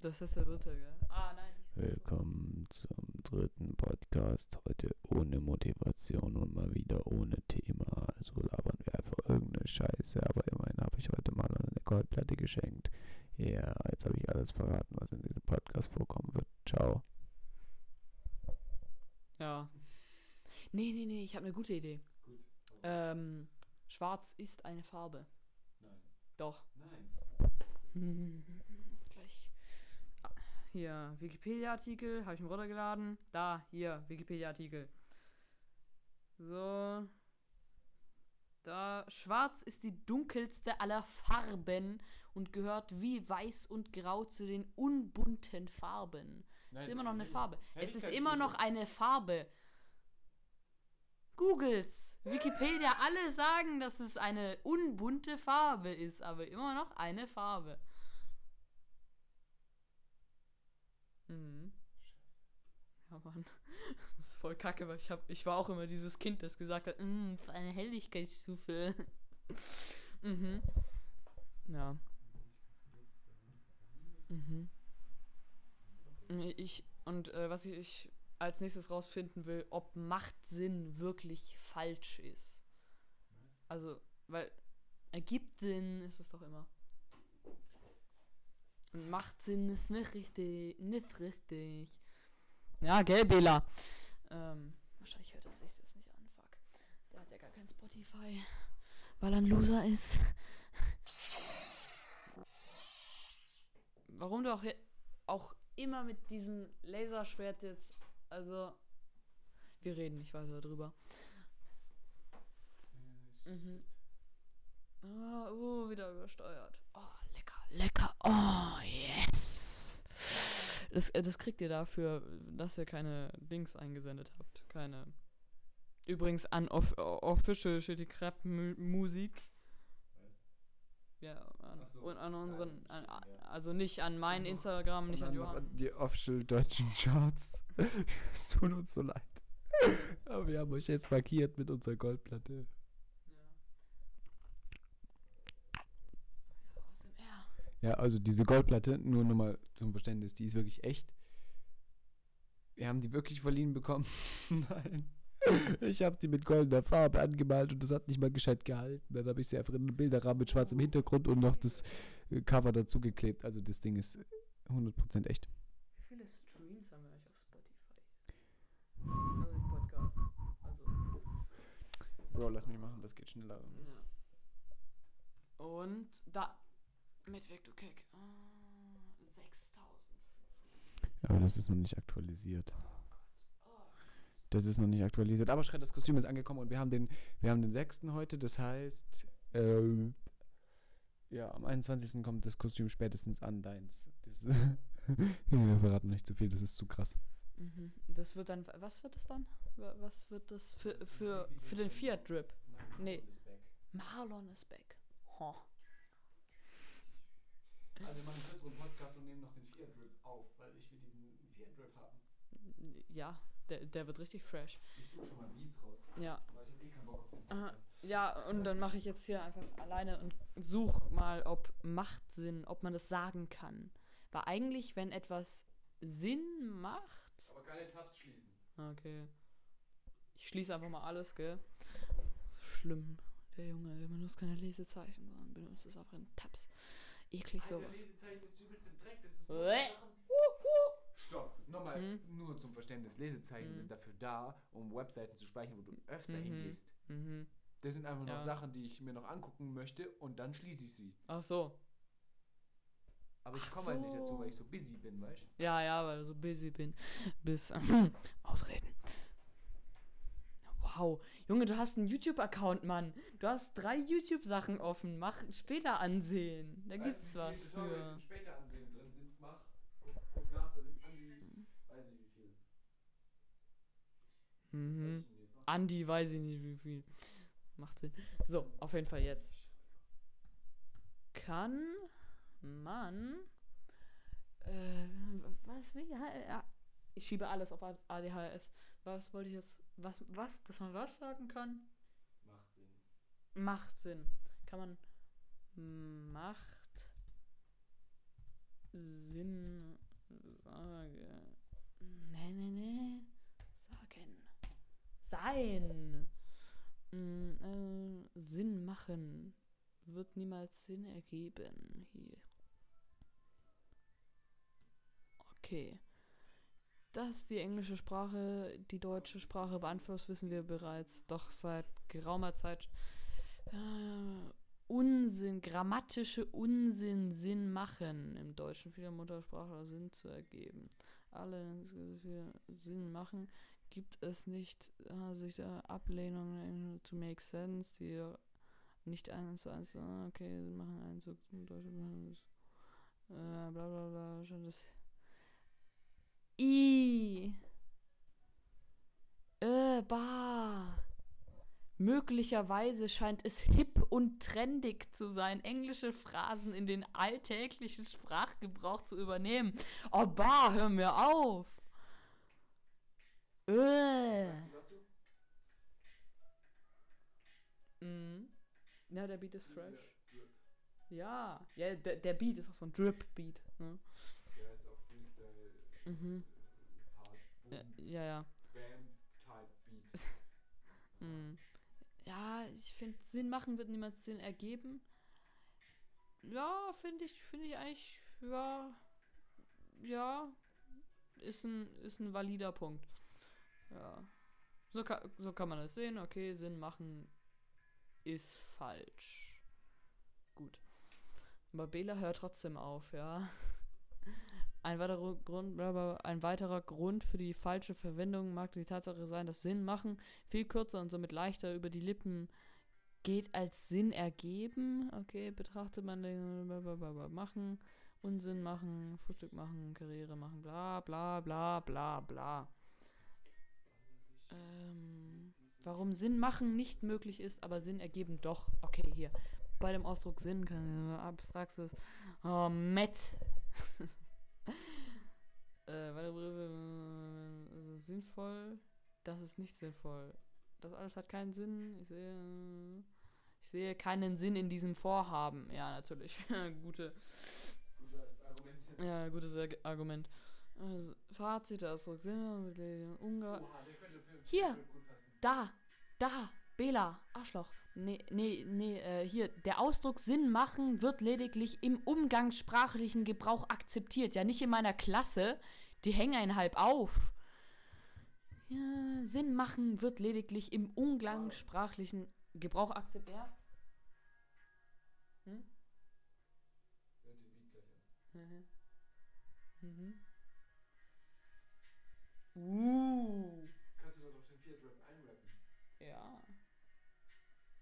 Das ist der dritte, gell? Ah, nein. Willkommen zum dritten Podcast. Heute ohne Motivation und mal wieder ohne Thema. Also labern wir einfach irgendeine Scheiße. Aber immerhin habe ich heute mal eine Goldplatte geschenkt. Ja, jetzt habe ich alles verraten, was in diesem Podcast vorkommen wird. Ciao. Ja. Nee, nee, nee, ich habe eine gute Idee. Gut. Ähm, schwarz ist eine Farbe. Nein. Doch. Nein. Hm, Gleich. Ah, Hier, Wikipedia-Artikel, habe ich mir runtergeladen. Da, hier, Wikipedia-Artikel. So. Da, schwarz ist die dunkelste aller Farben und gehört wie weiß und grau zu den unbunten Farben. ist immer noch eine Farbe. Es ist immer noch eine Farbe. Googles, Wikipedia, alle sagen, dass es eine unbunte Farbe ist, aber immer noch eine Farbe. Mhm. Ja, Mann. Das ist voll kacke, weil ich, hab, ich war auch immer dieses Kind, das gesagt hat, "Mm, eine Helligkeitsstufe. mhm. Ja. Mhm. Ich, und äh, was ich, ich als nächstes rausfinden will, ob Machtsinn wirklich falsch ist. Also, weil ergibt Sinn ist es doch immer. Und Machtsinn ist nicht richtig, nicht richtig. Ja, gell, Bela? Ähm, wahrscheinlich hört er sich das nicht an, fuck. Der hat ja gar kein Spotify, weil er ein Loser ist. Warum du auch, auch immer mit diesem Laserschwert jetzt, also, wir reden nicht weiter drüber. Mhm. Uh, wieder übersteuert. Oh, lecker, lecker. Oh, yes. Das, äh, das kriegt ihr dafür, dass ihr keine Dings eingesendet habt. Keine. Übrigens an off Official Shitty Crap Mu Musik. Ja, an, so. an unseren. An, also nicht an mein Und noch- Instagram, nicht an Johann. Die official deutschen Charts. es tut uns so leid. Aber wir haben euch jetzt markiert mit unserer Goldplatte. Ja, also diese Goldplatte, nur nochmal zum Verständnis, die ist wirklich echt. Wir haben die wirklich verliehen bekommen. Nein. Ich habe die mit goldener Farbe angemalt und das hat nicht mal gescheit gehalten. Dann habe ich sie einfach in einen Bilderrahmen mit schwarzem Hintergrund und noch das äh, Cover dazu geklebt. Also das Ding ist 100% echt. Wie viele Streams haben wir eigentlich auf Spotify? Also nicht Podcast. Also. Bro, lass mich machen, das geht schneller. Ja. Und da. Mit Victor Keck. Ah, 6500. Aber das ist noch nicht aktualisiert. Das ist noch nicht aktualisiert. Aber Schritt, das Kostüm ist angekommen und wir haben den, wir haben den 6. heute. Das heißt, äh, ja, am 21. kommt das Kostüm spätestens an deins. Das, wir verraten nicht zu viel, das ist zu krass. Mhm. Das wird dann. Was wird das dann? Wa- Was wird das für, für, für den Fiat Drip? Nee. Marlon ist back. Ho. Also wir machen einen kürzeren Podcast und nehmen noch den Fiat Drip auf, weil ich will diesen Fiat Drip haben. Ja, der, der wird richtig fresh. Ich suche schon mal Beats raus, Ja. weil ich habe eh keinen Bock auf den Aha. Podcast. Ja, und dann mache ich jetzt hier einfach alleine und such mal, ob macht Sinn, ob man das sagen kann. Weil eigentlich, wenn etwas Sinn macht. Aber keine Tabs schließen. Okay. Ich schließe einfach mal alles, gell? Schlimm. Der Junge, der benutzt keine Lesezeichen, sondern benutzt es einfach in Tabs. Eklig sowas. Lesezeichen ist übelst im Dreck, das ist nur Bäh. Sachen. Stopp, nochmal, Hm? nur zum Verständnis. Lesezeichen Hm. sind dafür da, um Webseiten zu speichern, wo du öfter Mhm. hingehst. Mhm. Das sind einfach Ja. noch Sachen, die ich mir noch angucken möchte und dann schließe ich sie. Ach so. Aber ich komme halt nicht so. dazu, weil ich so busy bin, weißt du? Ja, ja, weil ich so busy bin. Bis. Ausreden. Wow. Junge, du hast einen YouTube-Account, Mann. Du hast drei YouTube-Sachen offen. Mach später ansehen. Da gibt's was für. später ansehen drin sind, mach. Guck, guck nach, da sind an die, weiß nicht wie viel. Mhm. Andi, weiß ich nicht wie viel. Macht Sinn. So, auf jeden Fall jetzt. Kann man. Äh, was will Ich schiebe alles auf ADHS. Was wollte ich jetzt. Was, was? Dass man was sagen kann? Macht Sinn. Macht Sinn. Kann man macht Sinn sage. Nee, nee, nee. Sein. Mm, äh, Sinn machen wird niemals Sinn ergeben hier. Okay. Dass die englische Sprache die deutsche Sprache beeinflusst, wissen wir bereits. Doch seit geraumer Zeit äh, Unsinn, grammatische Unsinn Sinn machen im Deutschen viele Muttersprachler Sinn zu ergeben. Alle Sinn machen gibt es nicht äh, sich äh, Ablehnungen to make sense, die nicht eins zu eins, okay, machen Einzug im Deutschen, äh, bla bla bla, schon das I. Äh, bah. Möglicherweise scheint es hip und trendig zu sein, englische Phrasen in den alltäglichen Sprachgebrauch zu übernehmen. Oh, bah, hör mir auf. Äh. Mhm. Ja, der Beat ist fresh. Ja, ja der, der Beat ist auch so ein Drip-Beat. Ne? Der ist auch Freestyle. Mhm. Hard, Ja, ja. ja. Bam-Type-Beat. Mm. Ja, ich finde, Sinn machen wird niemals Sinn ergeben. Ja, finde ich, finde ich eigentlich, ja, ja, ist ein, ist ein valider Punkt. Ja. So kann, so kann man das sehen. Okay, Sinn machen ist falsch. Gut. Aber Bela hört trotzdem auf, ja. Ein weiterer Grund, ein weiterer Grund für die falsche Verwendung mag die Tatsache sein, dass Sinn machen viel kürzer und somit leichter über die Lippen geht als Sinn ergeben. Okay, betrachtet man den machen, Unsinn machen, Frühstück machen, Karriere machen, bla bla bla bla bla. Ähm, warum Sinn machen nicht möglich ist, aber Sinn ergeben doch. Okay, hier. Bei dem Ausdruck Sinn kann abstraktes. Oh, Matt. äh, äh, also sinnvoll, das ist nicht sinnvoll. Das alles hat keinen Sinn. Ich sehe, ich sehe keinen Sinn in diesem Vorhaben. Ja, natürlich. Gute, Gutes Argument. ja, gutes Arg- Argument. Also, Fazit, der Ausdruck Ungar. Der könnte für Hier. Da, da, Bela, Arschloch. Nee, nee, nee, äh, hier, der Ausdruck Sinn machen wird lediglich im umgangssprachlichen Gebrauch akzeptiert. Ja, nicht in meiner Klasse. Die hängen einen halb auf. Ja, Sinn machen wird lediglich im umgangssprachlichen Gebrauch akzeptiert. Ja? Hm? Mhm. Mhm. Uh. Kannst du doch auf den Fiat Rap einrappen? Ja.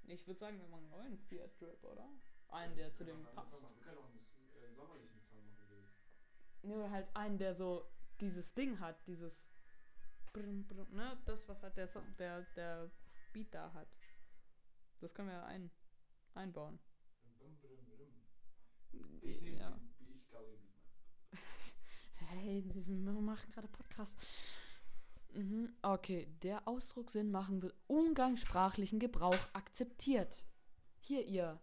Ich würde sagen, wir machen einen neuen Fiat Drip, oder? Einen, der zu dem passt. Wir können auch einen äh, sommerlichen Song machen, Felix. Nur halt einen, der so dieses Ding hat, dieses Brum, Brum, ne? Das, was halt der, Song, der, der Beat da hat. Das können wir ein, einbauen. Brum, brum, brum. Ich nehme ja. ich glaube. Hey, wir machen gerade Podcast. Mhm. Okay, der Ausdruck Sinn machen wird umgangssprachlichen Gebrauch akzeptiert. Hier ihr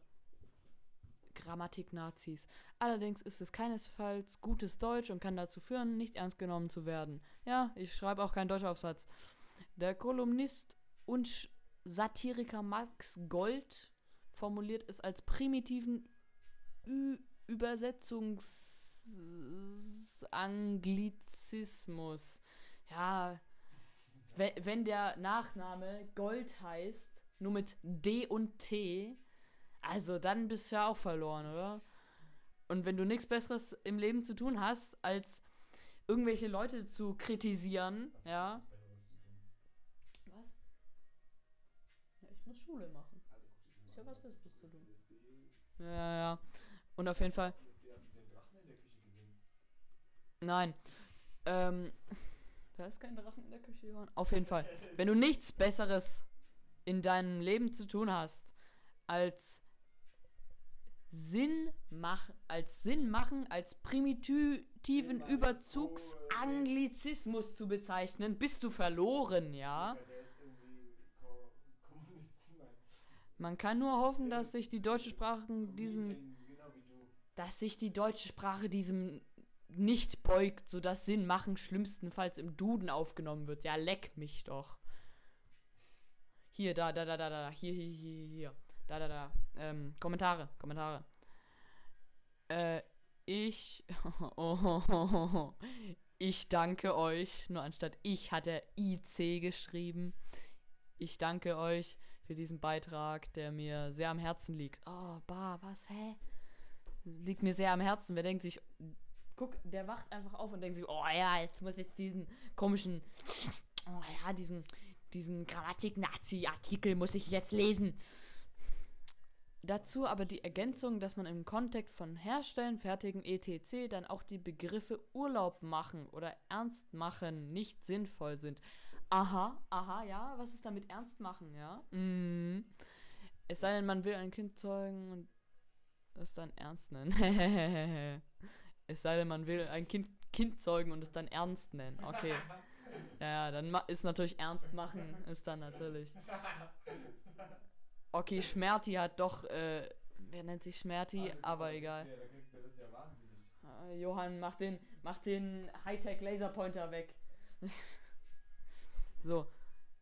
Grammatik-Nazis. Allerdings ist es keinesfalls gutes Deutsch und kann dazu führen, nicht ernst genommen zu werden. Ja, ich schreibe auch keinen Deutschaufsatz. Der Kolumnist und Satiriker Max Gold formuliert es als primitiven Ü Übersetzungsanglizismus. Ja, wenn, der Nachname Gold heißt, nur mit D und T, also dann bist du ja auch verloren, oder? Und wenn du nichts Besseres im Leben zu tun hast, als irgendwelche Leute zu kritisieren, Was ja. Was? Ja, ich muss Schule machen. Also, Ich mal hab an. was Besseres zu tun. Ja, ja, ja. Und auf jeden Fall, nein. Ähm, da ist kein Drachen in der Küche, Johann. Auf jeden Fall. Wenn du nichts Besseres in deinem Leben zu tun hast, als Sinn machen, als Sinn machen, als primitiven Überzugsanglizismus zu bezeichnen, bist du verloren, ja? Man kann nur hoffen, dass sich die deutsche Sprache diesem, Genau dass sich die deutsche Sprache diesem nicht beugt, sodass Sinn machen schlimmstenfalls im Duden aufgenommen wird. Ja, leck mich doch. Hier, da, da, da, da, da, hier, hier, hier, hier, da, da, da. Ähm, Kommentare, Kommentare. Äh, ich, oh, ich danke euch. Nur anstatt ich hat er IC geschrieben. Ich danke euch für diesen Beitrag, der mir sehr am Herzen liegt. Oh, bah, was, hä? Liegt mir sehr am Herzen. Wer denkt sich, guck, der wacht einfach auf und denkt sich, oh ja, jetzt muss ich diesen komischen, oh ja, diesen, diesen Grammatik-Nazi-Artikel muss ich jetzt lesen. Dazu aber die Ergänzung, dass man im Kontext von Herstellen, Fertigen, etc. dann auch die Begriffe Urlaub machen oder ernst machen nicht sinnvoll sind. Aha, aha, ja, was ist damit ernst machen, ja? Mhm. Es sei denn, man will ein Kind zeugen und es dann ernst nennen. es sei denn, man will ein Kind, kind zeugen und es dann ernst nennen. Okay. Ja, dann ist natürlich ernst machen, ist dann natürlich. Okay, Schmerti hat doch, äh, wer nennt sich Schmerti, aber egal. Da kriegst du das ja wahnsinnig. Äh, Johann, mach den, mach den Hightech Laserpointer weg. so.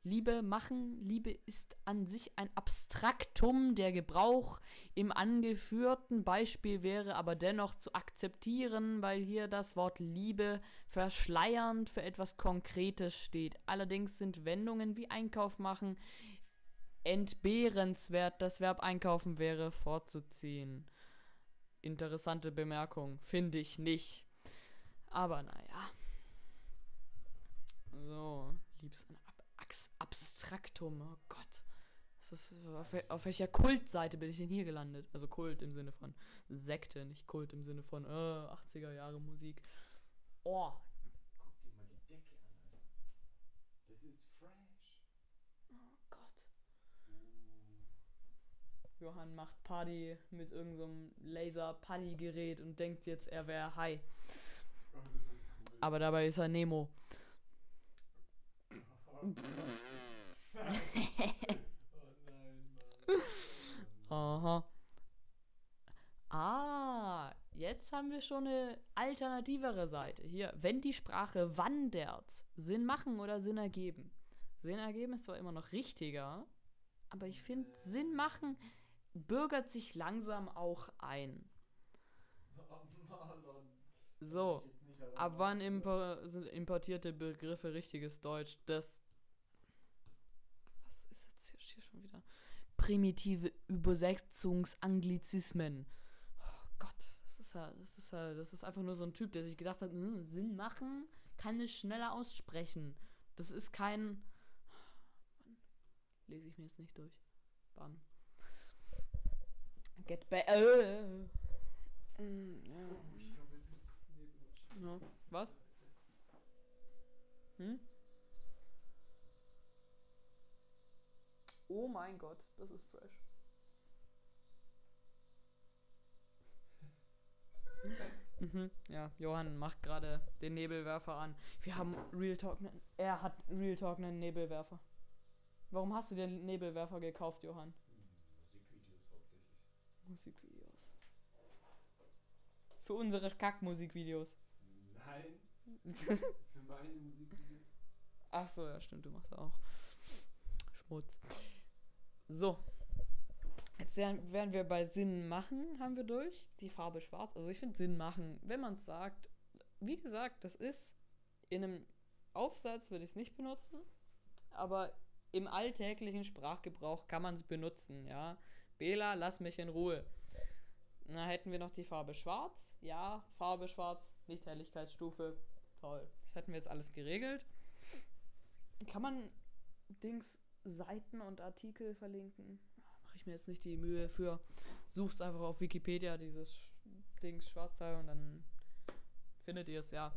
Liebe machen, Liebe ist an sich ein Abstraktum. Der Gebrauch im angeführten Beispiel wäre aber dennoch zu akzeptieren, weil hier das Wort Liebe verschleiernd für etwas Konkretes steht. Allerdings sind Wendungen wie Einkauf machen entbehrenswert. Das Verb einkaufen wäre vorzuziehen. Interessante Bemerkung. Finde ich nicht. Aber naja. So, liebes Abstraktum. Oh Gott. Das ist, auf, auf welcher Kultseite bin ich denn hier gelandet? Also Kult im Sinne von Sekte, nicht Kult im Sinne von äh, 80er Jahre Musik. Oh, Guck dir mal die Decke an, Alter. Das ist fresh. oh Gott. Johann macht Party mit irgendeinem Laser-Party-Gerät und denkt jetzt, er wäre high. Oh, cool. Aber dabei ist er Nemo. oh nein, Mann. Aha. Ah, jetzt haben wir schon eine alternativere Seite. Hier, wenn die Sprache wandert, Sinn machen oder Sinn ergeben. Sinn ergeben ist zwar immer noch richtiger, aber ich finde, Sinn machen bürgert sich langsam auch ein. So, ab wann importierte Begriffe richtiges Deutsch? Das. Ist jetzt hier, hier schon wieder? Primitive Übersetzungsanglizismen. Oh Gott, das ist ja, das ist ja, das ist einfach nur so ein Typ, der sich gedacht hat, hm, Sinn machen, kann es schneller aussprechen. Das ist kein. Mann, lese ich mir jetzt nicht durch. Bam. Get back. Äh. Mm, ja. Oh, ich Ja. Was? Hm? Oh mein Gott, das ist fresh. mhm, ja, Johann macht gerade den Nebelwerfer an. Wir haben Real Talk. Er hat Real Talk einen Nebelwerfer. Warum hast du den Nebelwerfer gekauft, Johann? Musikvideos hauptsächlich. Musikvideos. Für unsere Kackmusikvideos. Nein, für meine Musikvideos. Ach so, ja, stimmt, du machst auch Schmutz. So. Jetzt wären wir bei Sinn machen, haben wir durch. Die Farbe schwarz. Also ich finde Sinn machen, wenn man es sagt. Wie gesagt, das ist in einem Aufsatz würde ich es nicht benutzen, aber im alltäglichen Sprachgebrauch kann man es benutzen, ja. Bela, lass mich in Ruhe. Na, hätten wir noch die Farbe schwarz. Ja, Farbe schwarz, nicht Helligkeitsstufe. Toll. Das hätten wir jetzt alles geregelt. Kann man Dings Seiten und Artikel verlinken? Mache ich mir jetzt nicht die Mühe für. Such's einfach auf Wikipedia, dieses Dings Schwarzteil und dann findet ihr es ja.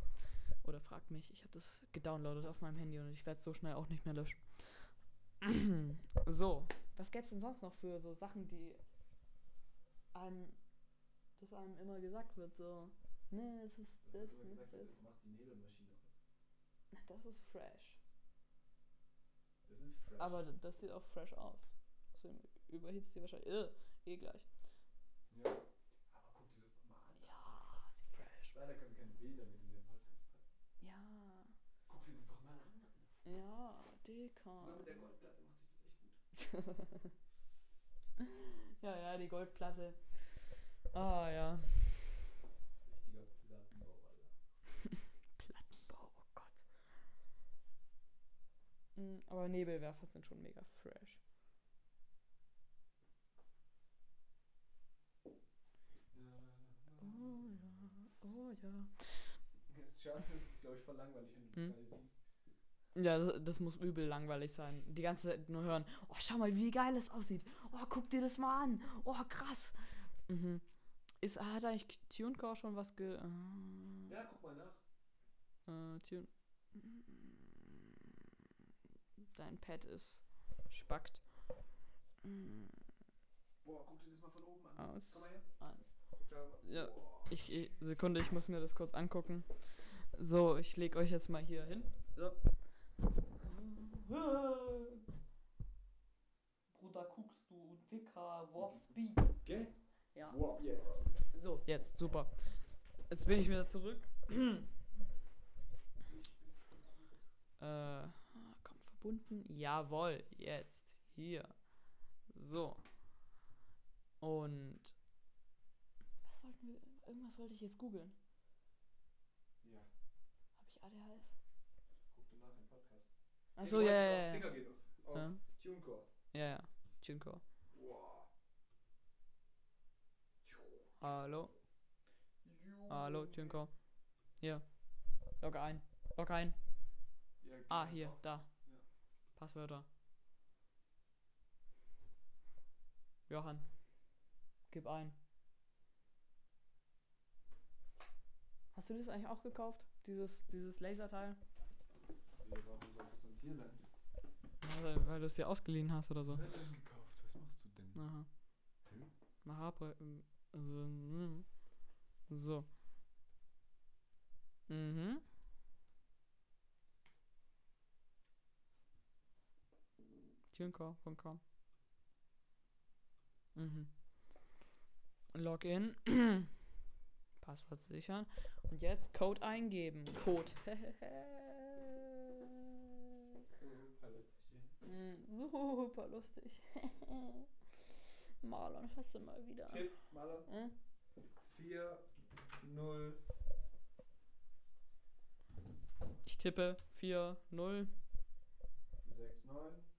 Oder fragt mich. Ich habe das gedownloadet auf meinem Handy und ich werde so schnell auch nicht mehr löschen. so, was gäbe es denn sonst noch für so Sachen, die einem, das einem immer gesagt wird, so, ne, das ist Das, das, das, nicht gesagt, das. das macht die Nebelmaschine. Das ist fresh. Aber das sieht auch fresh aus. Aus dem überhitzt die wahrscheinlich. Äh, eh gleich. Ja. Aber guck dir das doch mal an. Ja, sie fresh. Leider können wir keine Bilder mit in den Podcast packen. Ja. Guck dir das doch mal an. Ja, Deka. Zusammen mit der Goldplatte macht sich das echt gut. ja, ja, die Goldplatte. Ah, ja. Richtiger Plattenbau, Alter. Plattenbau, oh Gott. Mm, Aber Nebelwerfer sind schon mega fresh. Oh ja, oh ja. Es ist schade, es ist, glaube ich, voll langweilig, wenn du das Hm. siehst. Ja, das, das muss übel langweilig sein. Die ganze Zeit nur hören. Oh, schau mal, wie geil es aussieht. Oh, guck dir das mal an. Oh, krass. Mhm. Ist, hat eigentlich TuneCore schon was ge... Äh, Ja, guck mal nach. äh, Tune... Dein Pad ist spackt. Mm, Boah, guck dir das mal von oben an. Aus. Komm mal her. An. Ja. Ich, ich, Sekunde, ich muss mir das kurz angucken. So, ich leg euch jetzt mal hier hin. So. Bruder, guckst du, dicker Warp Speed. Gell? Ja. Wow, jetzt. So, jetzt, super. Jetzt bin ich wieder zurück. äh, verbunden. Jawohl, jetzt. Hier. So. Und. Was wollten wir. Irgendwas wollte ich jetzt googeln. Ja. Habe ich ADHS? Guck dir nach im Podcast. Achso, ja, du ja, ja. Auf Dinger gehen. Auf Ja. TuneCore. Ja, ja. TuneCore. Wow. Hallo. Hallo, TuneCore. Hier. Log ein. Log ein. Ja, Ah, hier, da. Passwörter. Johann. Gib ein. Hast du das eigentlich auch gekauft? Dieses, dieses Laserteil? Nee, warum sollte es sonst hier sein? Weil, weil du es dir ausgeliehen hast oder so. Wer denn gekauft? Was machst du denn? Aha. Hä? Mach ab. äh, Also, so. Mhm. Tunecore.com. Mhm. Login. Passwort sichern. Und jetzt Code eingeben. Code. Super lustig hier. Super lustig. Marlon, hast du mal wieder. Tipp, Marlon. Hm? 4, 0, Ich tippe 4, 0, 6, 9,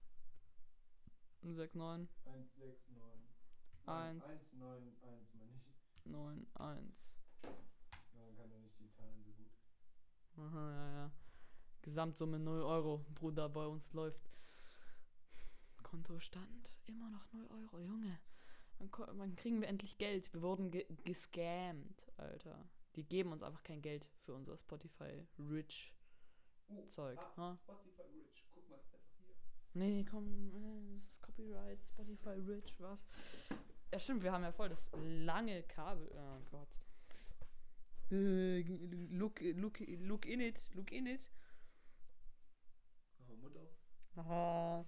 6, 9, 1, 6, 9. Eins. 1, 9, 1 mal nicht. 9, 1. Man kann ja nicht die Zahlen so gut. Aha, ja, ja. Gesamtsumme 0 Euro, Bruder, bei uns läuft. Kontostand immer noch 0 Euro, Junge. Wann, kriegen wir endlich Geld? Wir wurden ge gescammt, Alter. Die geben uns einfach kein Geld für unser Spotify Rich Uh, Zeug. ah, Ha? Spotify Rich. Guck mal einfach hier. Nee, komm, äh, Copyright, Spotify Rich, was? Ja, stimmt, wir haben ja voll das lange Kabel. Oh Gott. Äh, look, look, look in it, look in it. Oh, Mund auf. Ah,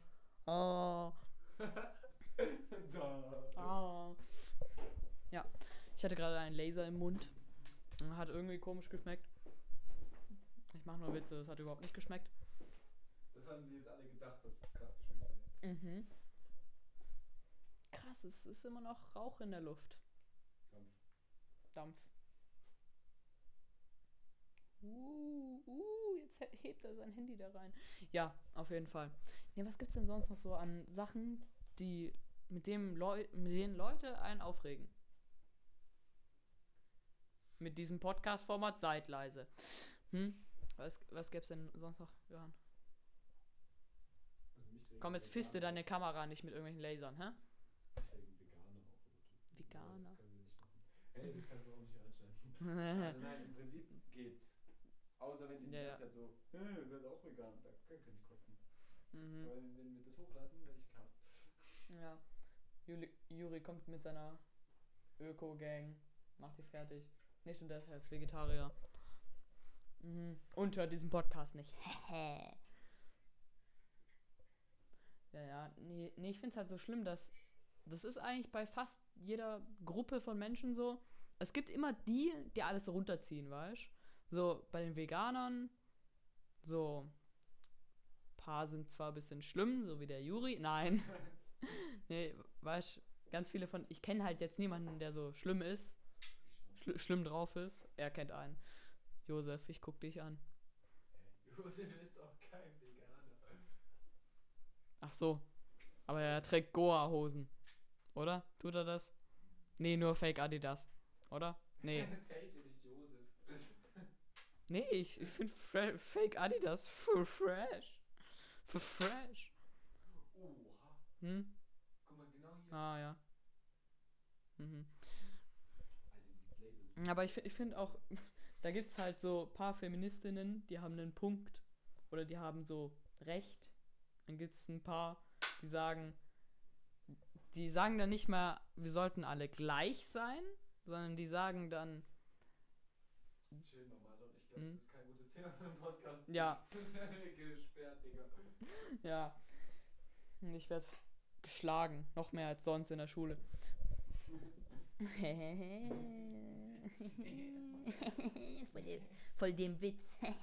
ah, da. ah. Ja, ich hatte gerade einen Laser im Mund. Hat irgendwie komisch geschmeckt. Ich mache nur Witze, es hat überhaupt nicht geschmeckt. Das haben sie jetzt alle gedacht, dass es krass geschmeckt hat. Mhm. Krass, es ist immer noch Rauch in der Luft. Dampf. Dampf. Uh, uh, jetzt he- hebt er sein Handy da rein. Ja, auf jeden Fall. Ja, was gibt's denn sonst noch so an Sachen, die mit dem Leu mit denen Leute einen aufregen? Mit diesem Podcast-Format seid leise. Hm? Was, was gäb's denn sonst noch, Johann? Also Komm, jetzt fiste deine Kamera nicht mit irgendwelchen Lasern, hä? auf. Mich regen Veganer auf. aber du- Veganer? Das können wir nicht machen. Hey, das kannst du auch nicht reinschneiden. also nein, im Prinzip geht's. Außer wenn die die Ja, ganze Zeit so, äh, wird auch vegan. Da können wir nicht kotzen. mhm. Weil wenn wir das hochladen, werde ich gehasst. Ja. Juli, Juri kommt mit seiner Öko-Gang, macht die fertig. Nicht und der ist jetzt Vegetarier. Mhm. Und hört diesen Podcast nicht. ja, ja. Nee, nee ich finde es halt so schlimm, dass das ist eigentlich bei fast jeder Gruppe von Menschen so. Es gibt immer die, die alles runterziehen, weißt So bei den Veganern, so paar sind zwar ein bisschen schlimm, so wie der Juri. Nein. nee, weißt ganz viele von. Ich kenne halt jetzt niemanden, der so schlimm ist. Schl schlimm drauf ist. Er kennt einen. Josef, ich guck dich an. Josef ist auch kein Veganer. Ach so. Aber er trägt Goa-Hosen. Oder? Tut er das? Nee, nur Fake Adidas. Oder? Nee. Nee, ich, ich finde Fake Adidas für fresh. Für fresh. Oha. Hm? Guck mal, genau hier. Ah, ja. Mhm. Aber ich, ich finde auch, da gibt es halt so ein paar Feministinnen, die haben einen Punkt. Oder die haben so Recht. Dann gibt es ein paar, die sagen, die sagen dann nicht mehr, wir sollten alle gleich sein, sondern die sagen dann, Chill mal, Mann. Ich glaube, Hm. das ist kein gutes Thema für einen Podcast. Ja. Das ist ja gesperrt, Digga. ja, und ich werde geschlagen, noch mehr als sonst in der Schule. voll, dem, voll dem Witz.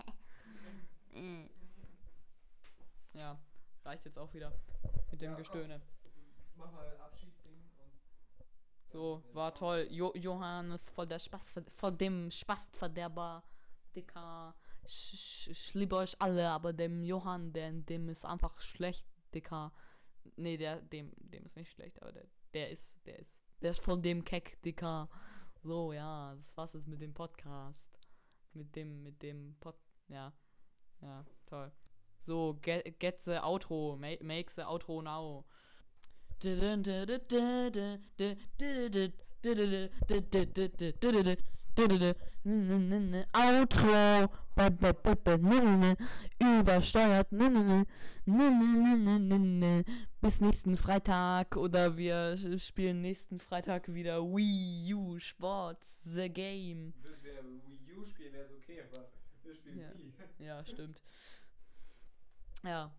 Ja, reicht jetzt auch wieder mit dem Ja, komm. Gestöhne. Mach mal Abschied-Ding und. So, war toll. Jo Johannes, voll der Spaß, voll dem Spastverderber, Dicker. Ich, ich, liebe euch alle, aber dem Johann, der, dem ist einfach schlecht, Dicker. Nee, der, dem, dem ist nicht schlecht, aber der, der ist, der ist, der ist von dem Keck, Dicker. So, ja, das war's jetzt mit dem Podcast. Mit dem, mit dem Pod, ja. Ja, toll. So, get, get the outro, make, make the outro now. Outro. Übersteuert. Bis nächsten Freitag oder wir spielen nächsten Freitag wieder Wii U Sports The Game. Würden wir Wii U spielen, wäre es okay, aber wir spielen Ja. Wii. Ja, stimmt. Ja.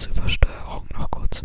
Kurze Übersteuerung, noch kurz.